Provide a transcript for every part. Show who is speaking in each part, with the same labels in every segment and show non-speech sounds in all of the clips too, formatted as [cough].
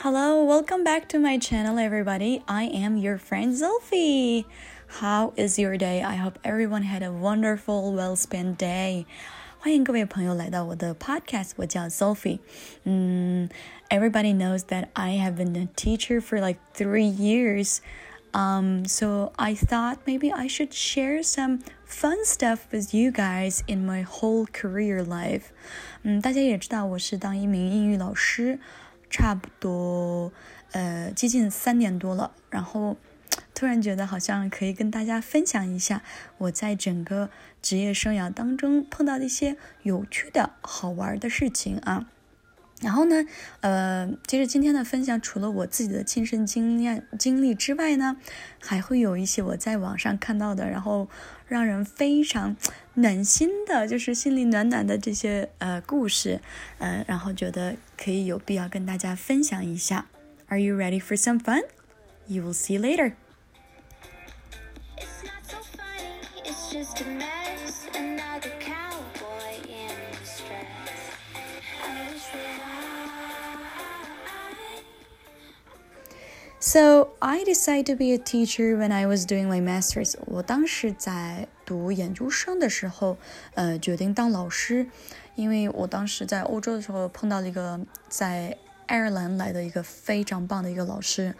Speaker 1: Hello, welcome back to my channel, everybody. I am your friend Zolfi. How is your day? I hope everyone had a wonderful, well spent day. 欢迎各位朋友来到我的 podcast，我叫 Sophie。嗯，everybody knows that I have been a teacher for like three years. Um, so I thought maybe I should share some fun stuff with you guys in my whole career life. 嗯，大家也知道我是当一名英语老师，差不多呃接近三年多了，然后。突然觉得好像可以跟大家分享一下我在整个 职业生涯当中碰到的一些有趣的好玩的事情啊。然后呢，呃，其实今天的分享除了我自己的亲身经验经历之外呢，还会有一些我在网上看到的，然后让人非常暖心的，就是心里暖暖的这些呃故事，嗯，然后觉得可以有必要跟大家分享一下。Are you ready for some fun? You will see later. So I decided to be a teacher when I was doing my masters. 我当时在读研究生的时候，呃，决定当老师，因为我当时在欧洲的时候碰到了一个在爱尔兰来的一个非常棒的一个老师。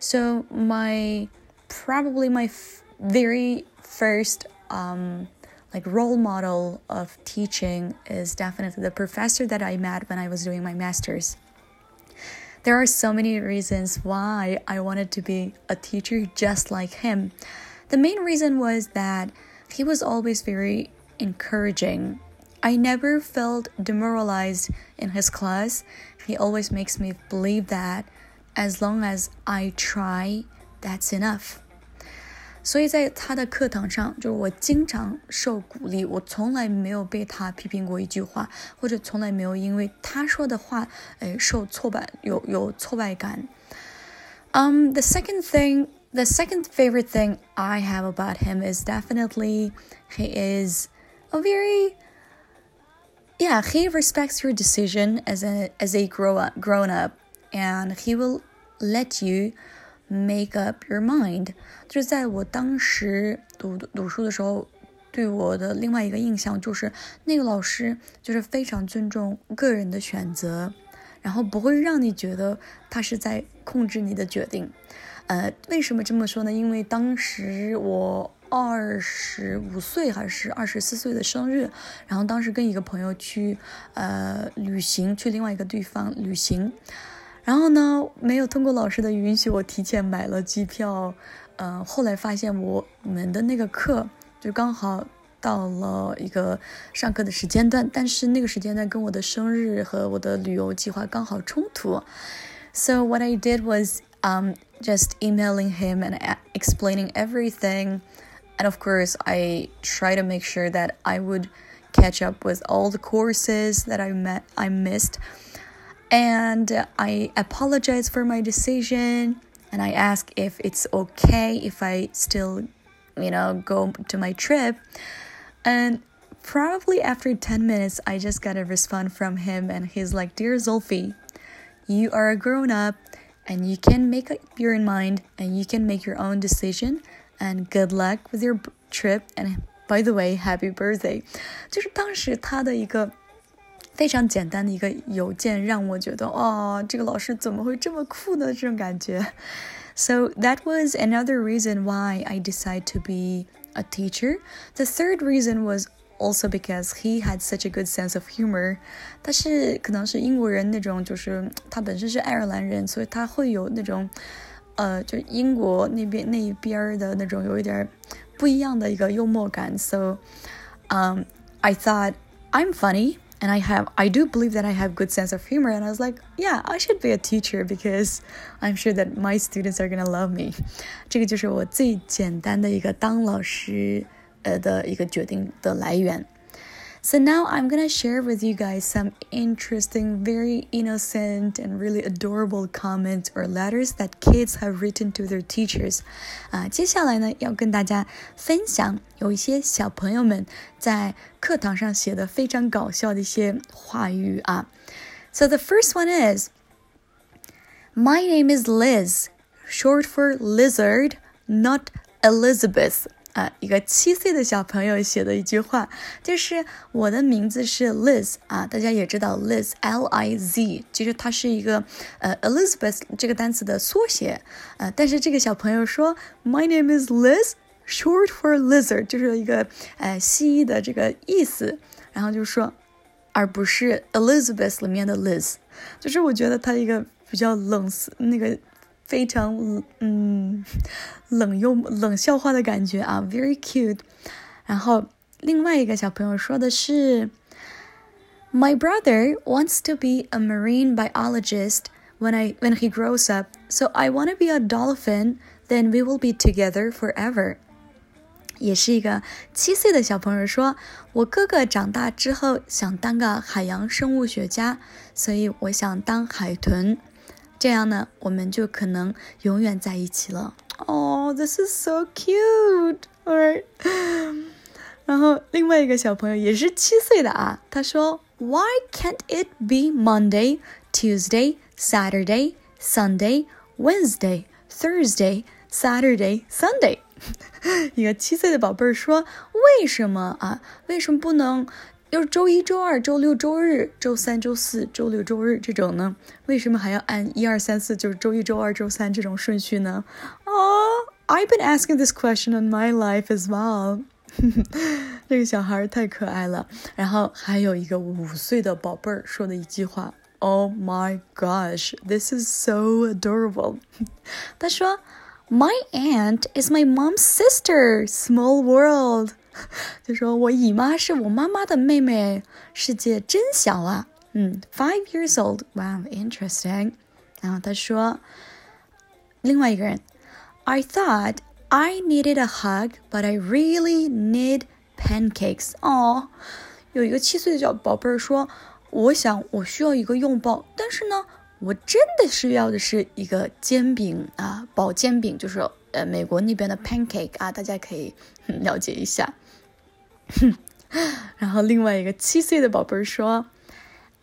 Speaker 1: So my probably my f- very first um, like role model of teaching is definitely the professor that I met when I was doing my masters. There are so many reasons why I wanted to be a teacher just like him. The main reason was that he was always very encouraging. I never felt demoralized in his class. He always makes me believe that as long as I try, that's enough. 所以在他的课堂上，就是我经常受鼓励，我从来没有被他批评过一句话，或者从来没有因为他说的话，哎，受挫败，有有挫败感。Um, the second thing, the second favorite thing I have about him is definitely he is a very yeah, he respects your decision as a as a grow up grown up, and he will let you make up your mind。就是在我当时读读书的时候，对我的另外一个印象就是那个老师就是非常尊重个人的选择，然后不会让你觉得他是在控制你的决定。呃，为什么这么说呢？因为当时我二十五岁还是二十四岁的生日，然后当时跟一个朋友去呃旅行，去另外一个地方旅行，然后呢没有通过老师的允许，我提前买了机票，呃，后来发现我们的那个课就刚好到了一个上课的时间段，但是那个时间段跟我的生日和我的旅游计划刚好冲突，so what I did was um just emailing him and a- explaining everything. And of course, I try to make sure that I would catch up with all the courses that I met I missed. And uh, I apologize for my decision and I ask if it's okay if I still, you know, go to my trip. And probably after 10 minutes, I just got a response from him and he's like, "Dear Zolfi, you are a grown up and you can make up your mind and you can make your own decision and good luck with your b- trip and by the way happy birthday 就是当时他的一个 非常简单的一个邮件让我觉得哦这个老师怎么会这么酷呢这种感觉 so that was another reason why I decided to be a teacher the third reason was also because he had such a good sense of humor. 他是可能是英国人那种，就是他本身是爱尔兰人，所以他会有那种，呃，就英国那边那一边儿的那种有一点儿不一样的一个幽默感。So, um, I thought I'm funny. And I have, I do believe that I have good sense of humor. And I was like, yeah, I should be a teacher because I'm sure that my students are gonna love me. 这个就是我最简单的一个当老师呃的一个决定的来源。 So now I'm gonna share with you guys some interesting, very innocent and really adorable comments or letters that kids have written to their teachers. 啊，接下来呢要跟大家分享有一些小朋友们在课堂上写的非常搞笑的一些话语啊。So the first one is, My name is Liz, short for lizard, not Elizabeth. 啊，一个七岁的小朋友写的一句话，就是我的名字是 Liz 啊，大家也知道 Liz L I Z，其实它是一个呃 Elizabeth 这个单词的缩写啊，但是这个小朋友说 My name is Liz，short for lizard，就是一个呃蜥蜴的这个意思，然后就说，而不是 Elizabeth 里面的 Liz，就是我觉得他一个比较冷那个。非常嗯冷又冷笑话的感觉啊，very cute。然后另外一个小朋友说的是，My brother wants to be a marine biologist when I when he grows up, so I want to be a dolphin. Then we will be together forever. 也是一个七岁的小朋友说，我哥哥长大之后想当个海洋生物学家，所以我想当海豚。 这样呢，我们就可能永远在一起了。Oh, this is so cute. Alright. 然后另外一个小朋友也是七岁的啊，他说，Why can't it be Monday, Tuesday, Saturday, Sunday, Wednesday, Thursday, Saturday, Sunday？一个七岁的宝贝儿说，为什么啊？为什么不能要是周一、周二、周六、周日、周三、周四、周六、周日这种呢？为什么还要按一二三四，就是周一、周二、周三这种顺序呢？哦、oh,，I've been asking this question in my life as well [laughs] 这个小孩太可爱了。然后还有一个五岁的宝贝儿说的一句话：“Oh my gosh, this is so adorable。”他说：“My [laughs] aunt is my mom's sister. Small world。” [laughs] 就说我姨妈是我妈妈的妹妹，世界真小啊。嗯，five years old. Wow, interesting. 然后他说，另外一个人，I thought I needed a hug, but I really need pancakes. 哦，有一个七岁的小宝贝儿说，我想我需要一个拥抱，但是呢，我真的需要的是一个煎饼啊，薄煎饼，就是呃美国那边的 pancake 啊，大家可以了解一下。[laughs] 然后另外一个七岁的宝贝儿说：“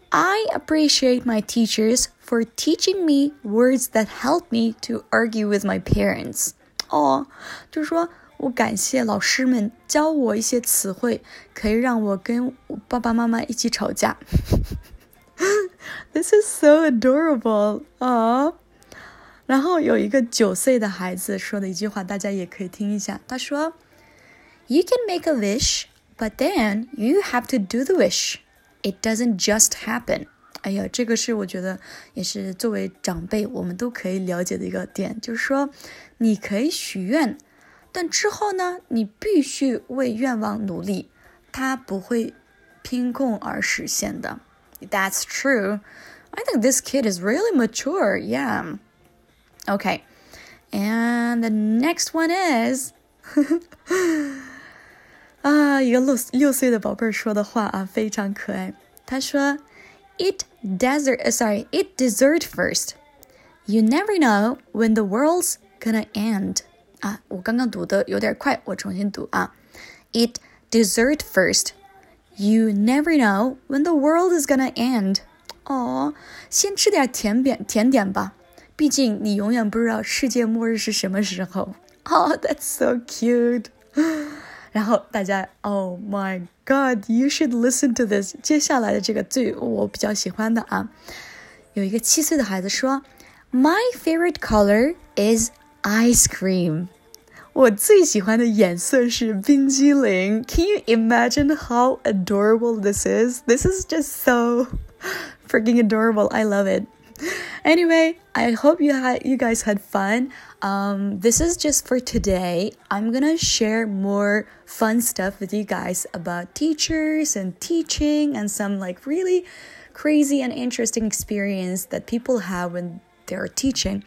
Speaker 1: I appreciate my teachers for teaching me words that help me to argue with my parents。”哦，就是说我感谢老师们教我一些词汇，可以让我跟我爸爸妈妈一起吵架。This [laughs] is so adorable 啊！然后有一个九岁的孩子说的一句话，大家也可以听一下。他说：“You can make a wish。” But then you have to do the wish. It doesn't just happen. 哎呀，这个是我觉得也是作为长辈我们都可以了解的一个点，就是说你可以许愿，但之后呢，你必须为愿望努力，它不会凭空而实现的。That's true. I think this kid is really mature. Yeah. Okay. And the next one is [laughs] 啊，一个六六岁的宝贝儿说的话啊，非常可爱。他说：“Eat dessert, sorry, eat dessert first. You never know when the world's gonna end.” 啊，我刚刚读的有点快，我重新读啊。Eat dessert first. You never know when the world is gonna end. 哦，先吃点甜点甜点吧，毕竟你永远不知道世界末日是什么时候。Oh, that's so cute. 然后大家，Oh my God，you should listen to this。接下来的这个最我比较喜欢的啊，有一个七岁的孩子说，My favorite color is ice cream。我最喜欢的颜色是冰激凌。Can you imagine how adorable this is? This is just so [laughs] freaking adorable. I love it. Anyway, I hope you had you guys had fun. Um, this is just for today. I'm gonna share more fun stuff with you guys about teachers and teaching and some like really crazy and interesting experience that people have when they're teaching.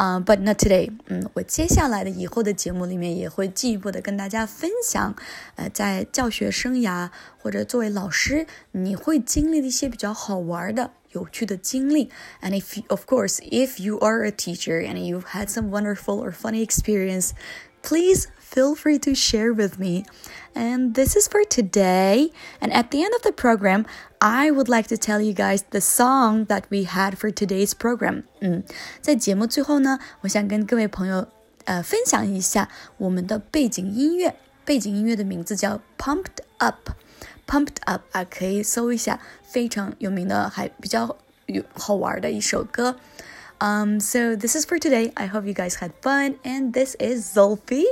Speaker 1: 啊、b u t not today。嗯，我接下来的以后的节目里面也会进一步的跟大家分享，呃，在教学生涯或者作为老师，你会经历的一些比较好玩的。有趣的经历，and if you, of course if you are a teacher and you've had some wonderful or funny experience, please feel free to share with me. And this is for today. And at the end of the program, I would like to tell you guys the song that we had for today's program. 嗯，在节目最后呢，我想跟各位朋友呃分享一下我们的背景音乐。背景音乐的名字叫 Pumped Up。Pumped Up 啊，可以搜一下，非常有名的，还比较有好玩的一首歌。Um, so this is for today. I hope you guys had fun, and this is Zolfi.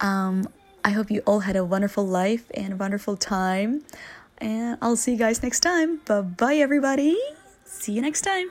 Speaker 1: Um, I hope you all had a wonderful life and a wonderful time. And I'll see you guys next time. Bye bye, everybody. See you next time.